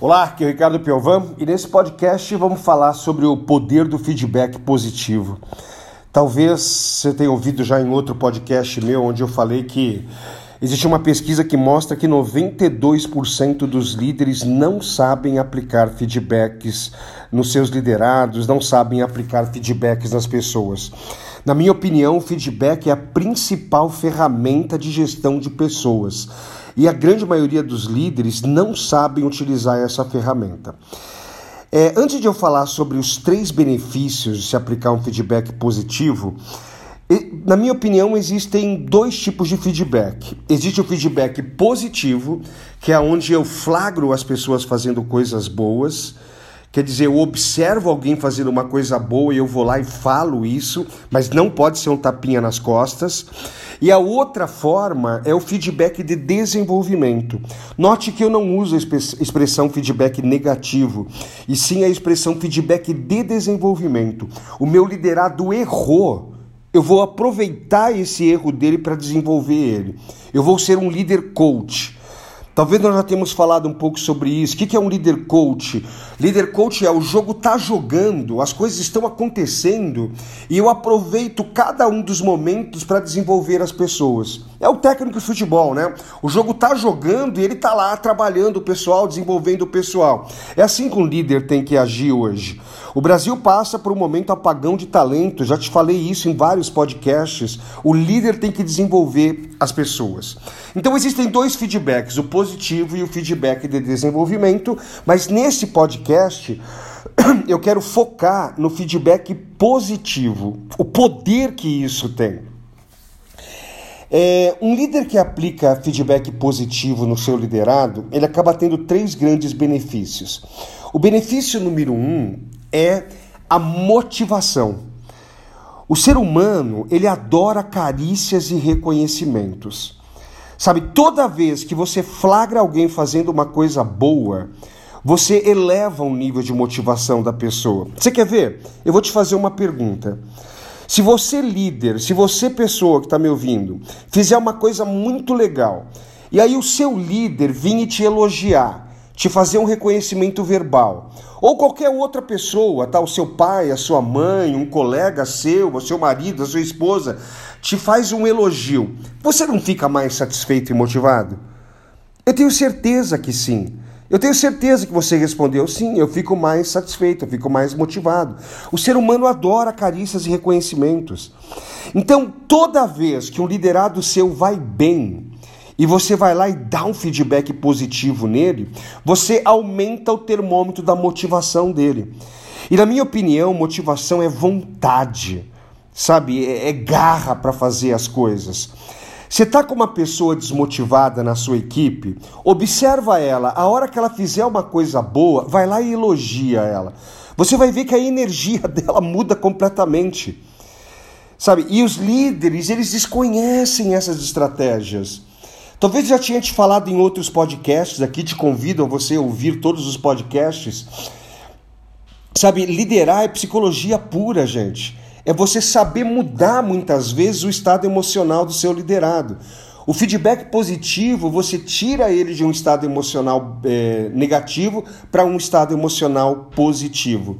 Olá, aqui é o Ricardo Piovan e nesse podcast vamos falar sobre o poder do feedback positivo. Talvez você tenha ouvido já em outro podcast meu onde eu falei que existe uma pesquisa que mostra que 92% dos líderes não sabem aplicar feedbacks nos seus liderados, não sabem aplicar feedbacks nas pessoas. Na minha opinião, o feedback é a principal ferramenta de gestão de pessoas. E a grande maioria dos líderes não sabem utilizar essa ferramenta. É, antes de eu falar sobre os três benefícios de se aplicar um feedback positivo, na minha opinião, existem dois tipos de feedback. Existe o feedback positivo, que é onde eu flagro as pessoas fazendo coisas boas Quer dizer, eu observo alguém fazendo uma coisa boa e eu vou lá e falo isso, mas não pode ser um tapinha nas costas. E a outra forma é o feedback de desenvolvimento. Note que eu não uso a expressão feedback negativo, e sim a expressão feedback de desenvolvimento. O meu liderado errou. Eu vou aproveitar esse erro dele para desenvolver ele. Eu vou ser um líder coach. Talvez nós já tenhamos falado um pouco sobre isso. O que é um líder coach? Líder coach é o jogo tá jogando, as coisas estão acontecendo e eu aproveito cada um dos momentos para desenvolver as pessoas. É o técnico de futebol, né? O jogo tá jogando e ele tá lá trabalhando o pessoal, desenvolvendo o pessoal. É assim que um líder tem que agir hoje. O Brasil passa por um momento apagão de talento, já te falei isso em vários podcasts. O líder tem que desenvolver as pessoas. Então existem dois feedbacks, o positivo e o feedback de desenvolvimento, mas nesse podcast eu quero focar no feedback positivo, o poder que isso tem. É, um líder que aplica feedback positivo no seu liderado, ele acaba tendo três grandes benefícios. O benefício número um é a motivação. O ser humano, ele adora carícias e reconhecimentos. Sabe, toda vez que você flagra alguém fazendo uma coisa boa, você eleva o nível de motivação da pessoa. Você quer ver? Eu vou te fazer uma pergunta. Se você, líder, se você, pessoa que está me ouvindo, fizer uma coisa muito legal, e aí o seu líder vir e te elogiar, te fazer um reconhecimento verbal, ou qualquer outra pessoa, tá? O seu pai, a sua mãe, um colega seu, o seu marido, a sua esposa, te faz um elogio, você não fica mais satisfeito e motivado? Eu tenho certeza que sim. Eu tenho certeza que você respondeu sim, eu fico mais satisfeito, eu fico mais motivado. O ser humano adora carícias e reconhecimentos. Então, toda vez que um liderado seu vai bem e você vai lá e dá um feedback positivo nele, você aumenta o termômetro da motivação dele. E na minha opinião, motivação é vontade, sabe? É, é garra para fazer as coisas. Você está com uma pessoa desmotivada na sua equipe? Observa ela. A hora que ela fizer uma coisa boa, vai lá e elogia ela. Você vai ver que a energia dela muda completamente. Sabe? E os líderes, eles desconhecem essas estratégias. Talvez já tinha te falado em outros podcasts aqui, te convido a você ouvir todos os podcasts. Sabe, liderar é psicologia pura, gente é você saber mudar muitas vezes o estado emocional do seu liderado. O feedback positivo, você tira ele de um estado emocional é, negativo para um estado emocional positivo.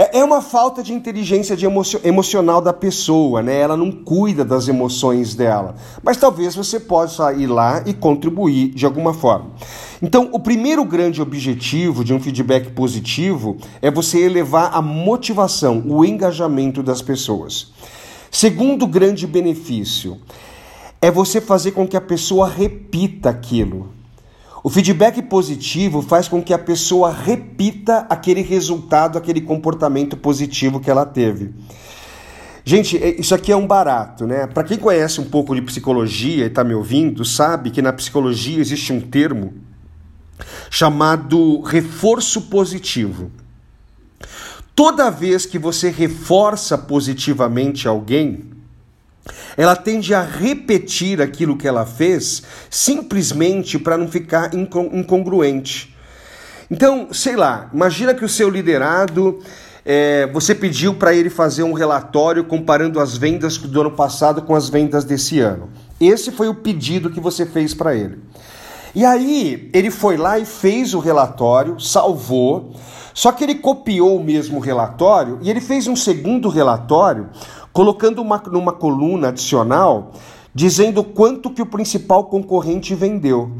É, é uma falta de inteligência de emocional da pessoa, né? Ela não cuida das emoções dela. Mas talvez você possa ir lá e contribuir de alguma forma. Então, o primeiro grande objetivo de um feedback positivo é você elevar a motivação, o engajamento das pessoas. Segundo grande benefício é você fazer com que a pessoa repita aquilo. O feedback positivo faz com que a pessoa repita aquele resultado, aquele comportamento positivo que ela teve. Gente, é, isso aqui é um barato, né? Para quem conhece um pouco de psicologia e está me ouvindo, sabe que na psicologia existe um termo chamado reforço positivo. Toda vez que você reforça positivamente alguém, ela tende a repetir aquilo que ela fez simplesmente para não ficar incongruente. Então, sei lá, imagina que o seu liderado, é, você pediu para ele fazer um relatório comparando as vendas do ano passado com as vendas desse ano. Esse foi o pedido que você fez para ele. E aí ele foi lá e fez o relatório, salvou, só que ele copiou o mesmo relatório e ele fez um segundo relatório, colocando uma, numa coluna adicional, dizendo quanto que o principal concorrente vendeu.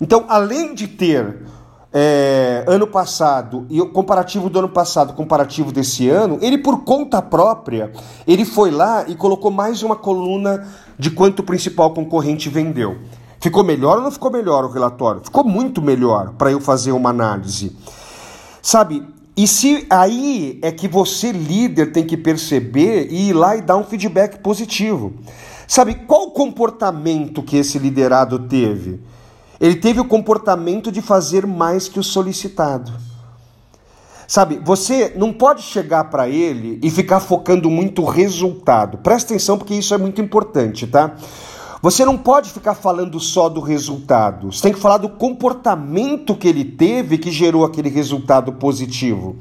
Então, além de ter é, ano passado e o comparativo do ano passado, comparativo desse ano, ele por conta própria, ele foi lá e colocou mais uma coluna de quanto o principal concorrente vendeu. Ficou melhor ou não ficou melhor o relatório? Ficou muito melhor para eu fazer uma análise. Sabe? E se aí é que você, líder, tem que perceber e ir lá e dar um feedback positivo. Sabe qual o comportamento que esse liderado teve? Ele teve o comportamento de fazer mais que o solicitado. Sabe, você não pode chegar para ele e ficar focando muito resultado. Presta atenção porque isso é muito importante, tá? Você não pode ficar falando só do resultado. Você tem que falar do comportamento que ele teve que gerou aquele resultado positivo.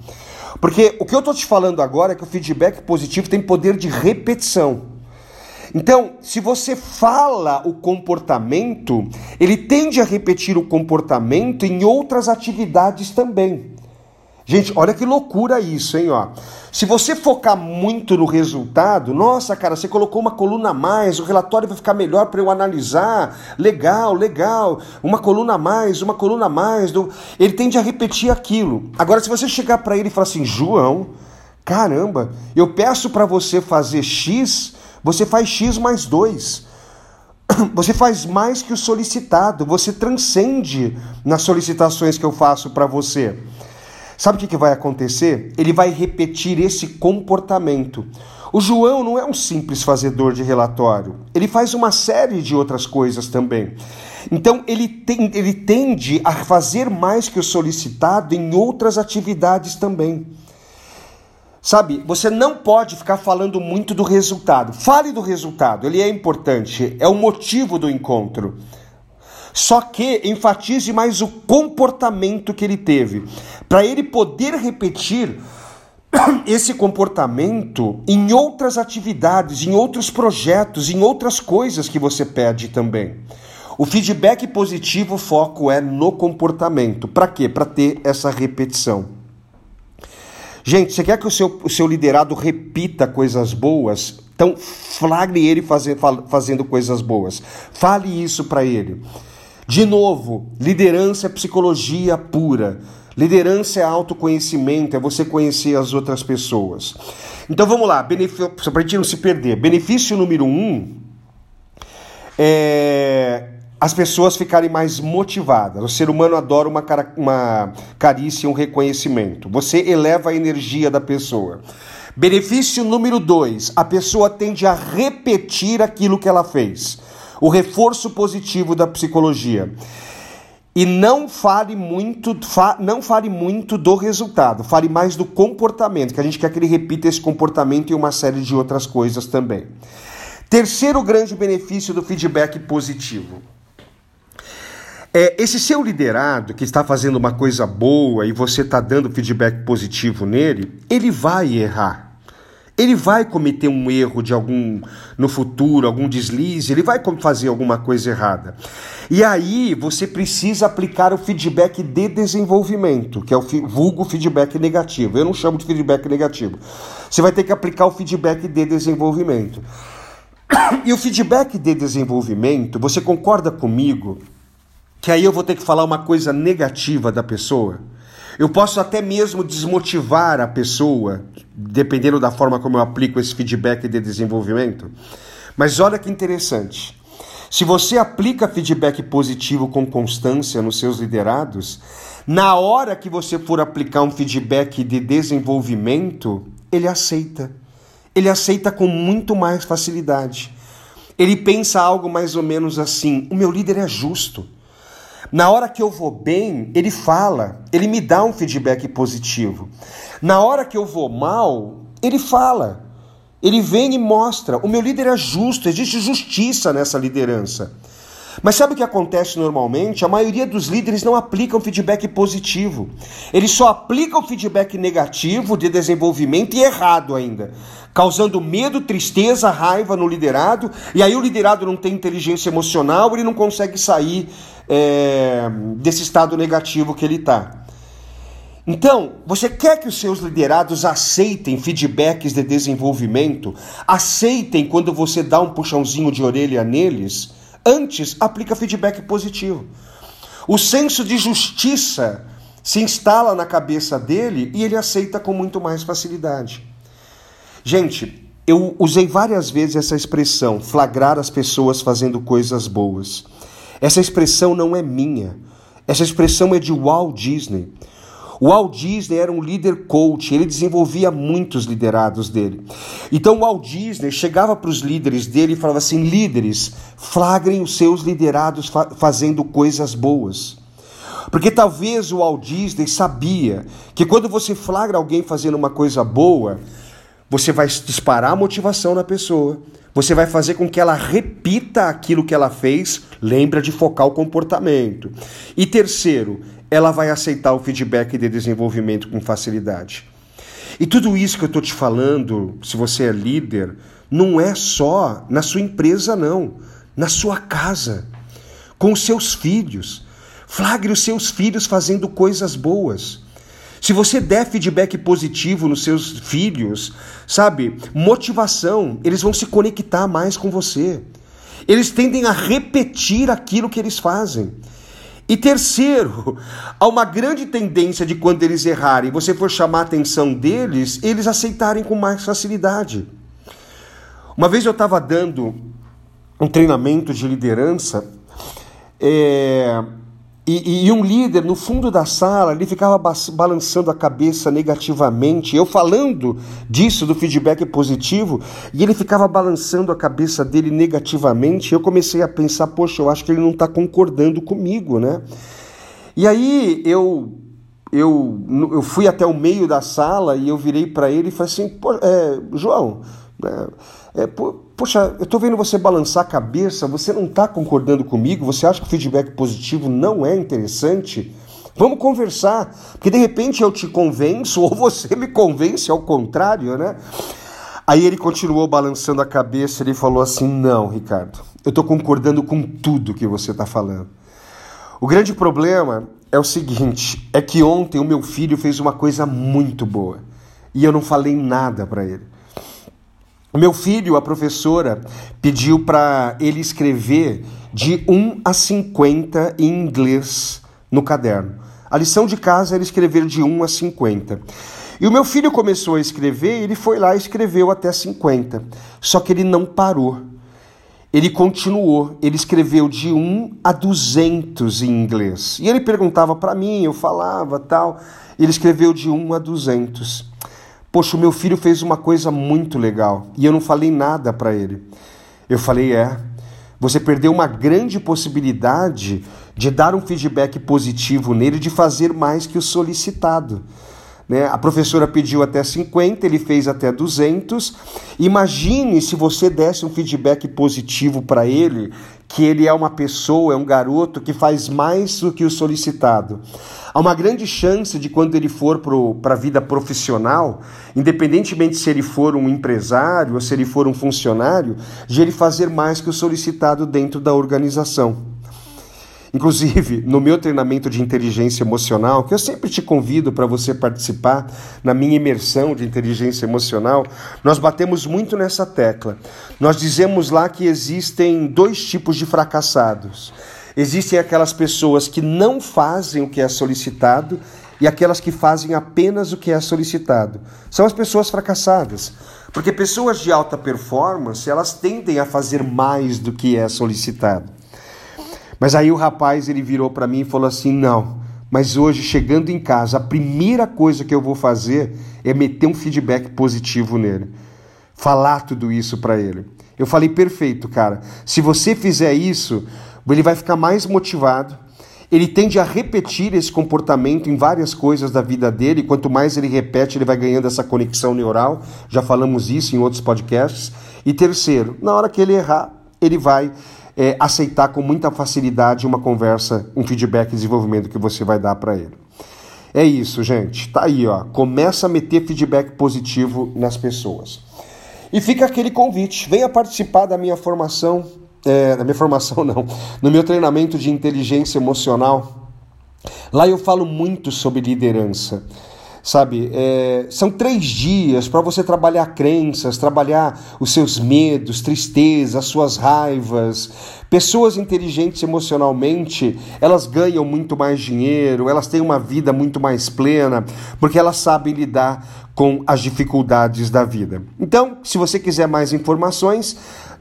Porque o que eu estou te falando agora é que o feedback positivo tem poder de repetição. Então, se você fala o comportamento, ele tende a repetir o comportamento em outras atividades também. Gente, olha que loucura isso, hein? Ó. Se você focar muito no resultado, nossa, cara, você colocou uma coluna a mais, o relatório vai ficar melhor para eu analisar. Legal, legal. Uma coluna a mais, uma coluna a mais. Ele tende a repetir aquilo. Agora, se você chegar para ele e falar assim, João, caramba, eu peço para você fazer X, você faz X mais 2. Você faz mais que o solicitado, você transcende nas solicitações que eu faço para você. Sabe o que, que vai acontecer? Ele vai repetir esse comportamento. O João não é um simples fazedor de relatório, ele faz uma série de outras coisas também. Então ele, tem, ele tende a fazer mais que o solicitado em outras atividades também. Sabe, você não pode ficar falando muito do resultado. Fale do resultado, ele é importante, é o motivo do encontro. Só que enfatize mais o comportamento que ele teve, para ele poder repetir esse comportamento em outras atividades, em outros projetos, em outras coisas que você pede também. O feedback positivo, o foco é no comportamento. Para quê? Para ter essa repetição. Gente, você quer que o seu, o seu liderado repita coisas boas? Então, flagre ele fazer, fazendo coisas boas. Fale isso para ele. De novo, liderança é psicologia pura. Liderança é autoconhecimento, é você conhecer as outras pessoas. Então vamos lá, para a gente não se perder. Benefício número um é as pessoas ficarem mais motivadas. O ser humano adora uma, uma carícia, um reconhecimento. Você eleva a energia da pessoa. Benefício número dois: a pessoa tende a repetir aquilo que ela fez. O reforço positivo da psicologia. E não fale muito, fa, não fale muito do resultado, fale mais do comportamento, que a gente quer que ele repita esse comportamento e uma série de outras coisas também. Terceiro grande benefício do feedback positivo é, esse seu liderado que está fazendo uma coisa boa e você está dando feedback positivo nele, ele vai errar. Ele vai cometer um erro de algum no futuro, algum deslize, ele vai fazer alguma coisa errada. E aí você precisa aplicar o feedback de desenvolvimento, que é o vulgo feedback negativo. Eu não chamo de feedback negativo. Você vai ter que aplicar o feedback de desenvolvimento. E o feedback de desenvolvimento, você concorda comigo que aí eu vou ter que falar uma coisa negativa da pessoa. Eu posso até mesmo desmotivar a pessoa, dependendo da forma como eu aplico esse feedback de desenvolvimento. Mas olha que interessante. Se você aplica feedback positivo com constância nos seus liderados, na hora que você for aplicar um feedback de desenvolvimento, ele aceita. Ele aceita com muito mais facilidade. Ele pensa algo mais ou menos assim: o meu líder é justo. Na hora que eu vou bem, ele fala, ele me dá um feedback positivo. Na hora que eu vou mal, ele fala. Ele vem e mostra: o meu líder é justo, existe justiça nessa liderança. Mas sabe o que acontece normalmente? A maioria dos líderes não aplicam feedback positivo. Eles só aplicam feedback negativo de desenvolvimento e errado ainda, causando medo, tristeza, raiva no liderado. E aí o liderado não tem inteligência emocional, ele não consegue sair é, desse estado negativo que ele está. Então, você quer que os seus liderados aceitem feedbacks de desenvolvimento? Aceitem quando você dá um puxãozinho de orelha neles? Antes, aplica feedback positivo. O senso de justiça se instala na cabeça dele e ele aceita com muito mais facilidade. Gente, eu usei várias vezes essa expressão, flagrar as pessoas fazendo coisas boas. Essa expressão não é minha. Essa expressão é de Walt Disney. O Walt Disney era um líder coach, ele desenvolvia muitos liderados dele. Então o Walt Disney chegava para os líderes dele e falava assim: líderes, flagrem os seus liderados fa fazendo coisas boas. Porque talvez o Walt Disney sabia que quando você flagra alguém fazendo uma coisa boa, você vai disparar a motivação na pessoa, você vai fazer com que ela repita aquilo que ela fez, lembra de focar o comportamento. E terceiro, ela vai aceitar o feedback de desenvolvimento com facilidade. E tudo isso que eu estou te falando, se você é líder, não é só na sua empresa, não. Na sua casa, com os seus filhos. Flagre os seus filhos fazendo coisas boas. Se você der feedback positivo nos seus filhos, sabe, motivação, eles vão se conectar mais com você. Eles tendem a repetir aquilo que eles fazem. E terceiro, há uma grande tendência de quando eles errarem, você for chamar a atenção deles, eles aceitarem com mais facilidade. Uma vez eu estava dando um treinamento de liderança, é, e, e, um líder no fundo da sala, ele ficava balançando a cabeça negativamente. Eu falando disso, do feedback positivo, e ele ficava balançando a cabeça dele negativamente. Eu comecei a pensar, poxa, eu acho que ele não está concordando comigo, né? E aí eu, eu, eu fui até o meio da sala e eu virei para ele e falei assim, é, João, é, é, Poxa, eu estou vendo você balançar a cabeça, você não está concordando comigo? Você acha que o feedback positivo não é interessante? Vamos conversar, porque de repente eu te convenço ou você me convence ao contrário, né? Aí ele continuou balançando a cabeça, ele falou assim: Não, Ricardo, eu estou concordando com tudo que você está falando. O grande problema é o seguinte: é que ontem o meu filho fez uma coisa muito boa e eu não falei nada para ele. O meu filho, a professora, pediu para ele escrever de 1 a 50 em inglês no caderno. A lição de casa era escrever de 1 a 50. E o meu filho começou a escrever, ele foi lá e escreveu até 50. Só que ele não parou. Ele continuou, ele escreveu de 1 a 200 em inglês. E ele perguntava para mim, eu falava, tal. Ele escreveu de 1 a 200. Poxa, o meu filho fez uma coisa muito legal e eu não falei nada para ele. Eu falei: é, você perdeu uma grande possibilidade de dar um feedback positivo nele, de fazer mais que o solicitado. Né? A professora pediu até 50, ele fez até 200. Imagine se você desse um feedback positivo para ele, que ele é uma pessoa, é um garoto que faz mais do que o solicitado. Há uma grande chance de quando ele for para a vida profissional, independentemente se ele for um empresário ou se ele for um funcionário, de ele fazer mais que o solicitado dentro da organização. Inclusive, no meu treinamento de inteligência emocional, que eu sempre te convido para você participar na minha imersão de inteligência emocional, nós batemos muito nessa tecla. Nós dizemos lá que existem dois tipos de fracassados. Existem aquelas pessoas que não fazem o que é solicitado e aquelas que fazem apenas o que é solicitado. São as pessoas fracassadas. Porque pessoas de alta performance, elas tendem a fazer mais do que é solicitado. Mas aí o rapaz ele virou para mim e falou assim: "Não, mas hoje chegando em casa, a primeira coisa que eu vou fazer é meter um feedback positivo nele. Falar tudo isso para ele". Eu falei: "Perfeito, cara. Se você fizer isso, ele vai ficar mais motivado. Ele tende a repetir esse comportamento em várias coisas da vida dele. Quanto mais ele repete, ele vai ganhando essa conexão neural. Já falamos isso em outros podcasts. E terceiro, na hora que ele errar, ele vai é, aceitar com muita facilidade uma conversa, um feedback de desenvolvimento que você vai dar para ele. É isso, gente. Tá aí, ó. Começa a meter feedback positivo nas pessoas. E fica aquele convite: venha participar da minha formação, é, da minha formação não, no meu treinamento de inteligência emocional. Lá eu falo muito sobre liderança sabe? É, são três dias para você trabalhar crenças, trabalhar os seus medos, tristezas, as suas raivas. Pessoas inteligentes emocionalmente, elas ganham muito mais dinheiro, elas têm uma vida muito mais plena, porque elas sabem lidar com as dificuldades da vida. Então, se você quiser mais informações,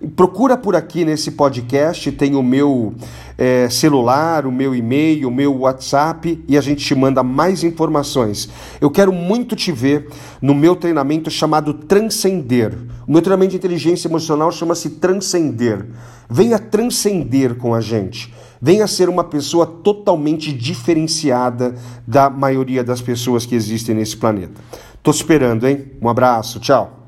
procura por aqui nesse podcast, tem o meu é, celular, o meu e-mail, o meu WhatsApp e a gente te manda mais informações. Eu quero muito te ver no meu treinamento chamado Transcender. O meu treinamento de inteligência emocional chama-se Transcender. Venha transcender com a gente. Venha ser uma pessoa totalmente diferenciada da maioria das pessoas que existem nesse planeta. Tô esperando, hein? Um abraço, tchau.